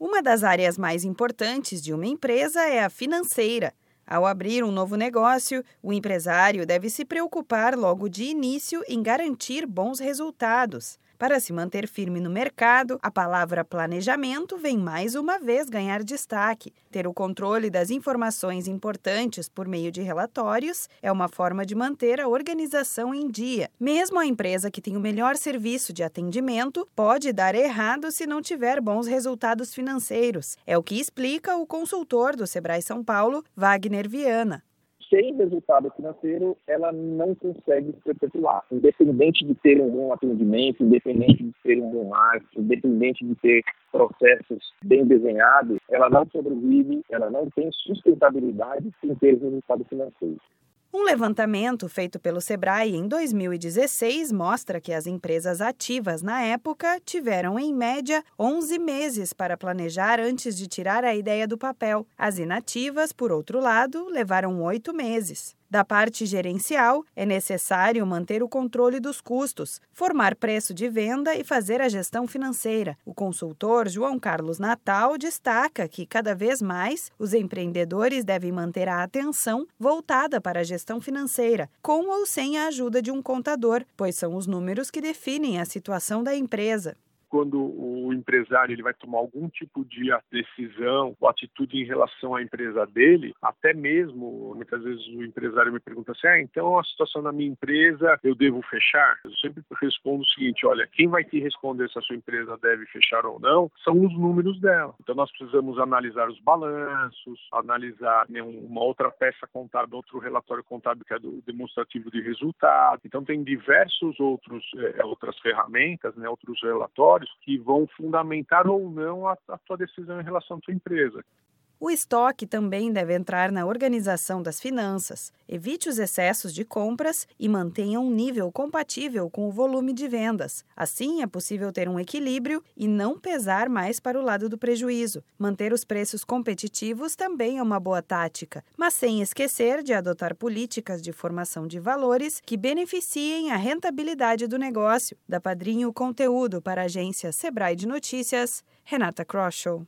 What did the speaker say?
Uma das áreas mais importantes de uma empresa é a financeira. Ao abrir um novo negócio, o empresário deve se preocupar logo de início em garantir bons resultados. Para se manter firme no mercado, a palavra planejamento vem mais uma vez ganhar destaque. Ter o controle das informações importantes por meio de relatórios é uma forma de manter a organização em dia. Mesmo a empresa que tem o melhor serviço de atendimento pode dar errado se não tiver bons resultados financeiros. É o que explica o consultor do Sebrae São Paulo, Wagner Viana sem resultado financeiro, ela não consegue se perpetuar. Independente de ter um bom atendimento, independente de ter um bom marketing, independente de ter processos bem desenhados, ela não sobrevive, ela não tem sustentabilidade sem ter resultado financeiro. Um levantamento feito pelo Sebrae em 2016 mostra que as empresas ativas na época tiveram, em média, 11 meses para planejar antes de tirar a ideia do papel. As inativas, por outro lado, levaram oito meses. Da parte gerencial, é necessário manter o controle dos custos, formar preço de venda e fazer a gestão financeira. O consultor João Carlos Natal destaca que, cada vez mais, os empreendedores devem manter a atenção voltada para a gestão financeira, com ou sem a ajuda de um contador, pois são os números que definem a situação da empresa quando o empresário ele vai tomar algum tipo de decisão ou atitude em relação à empresa dele, até mesmo, muitas vezes o empresário me pergunta assim, ah, então a situação da minha empresa eu devo fechar? Eu sempre respondo o seguinte, olha, quem vai te responder se a sua empresa deve fechar ou não são os números dela. Então nós precisamos analisar os balanços, analisar né, uma outra peça contábil, outro relatório contábil que é do demonstrativo de resultado. Então tem diversos outros é, outras ferramentas, né, outros relatórios que vão fundamentar ou não a, a tua decisão em relação à tua empresa. O estoque também deve entrar na organização das finanças. Evite os excessos de compras e mantenha um nível compatível com o volume de vendas. Assim, é possível ter um equilíbrio e não pesar mais para o lado do prejuízo. Manter os preços competitivos também é uma boa tática, mas sem esquecer de adotar políticas de formação de valores que beneficiem a rentabilidade do negócio. Da Padrinho Conteúdo para a agência Sebrae de Notícias, Renata Kroschel.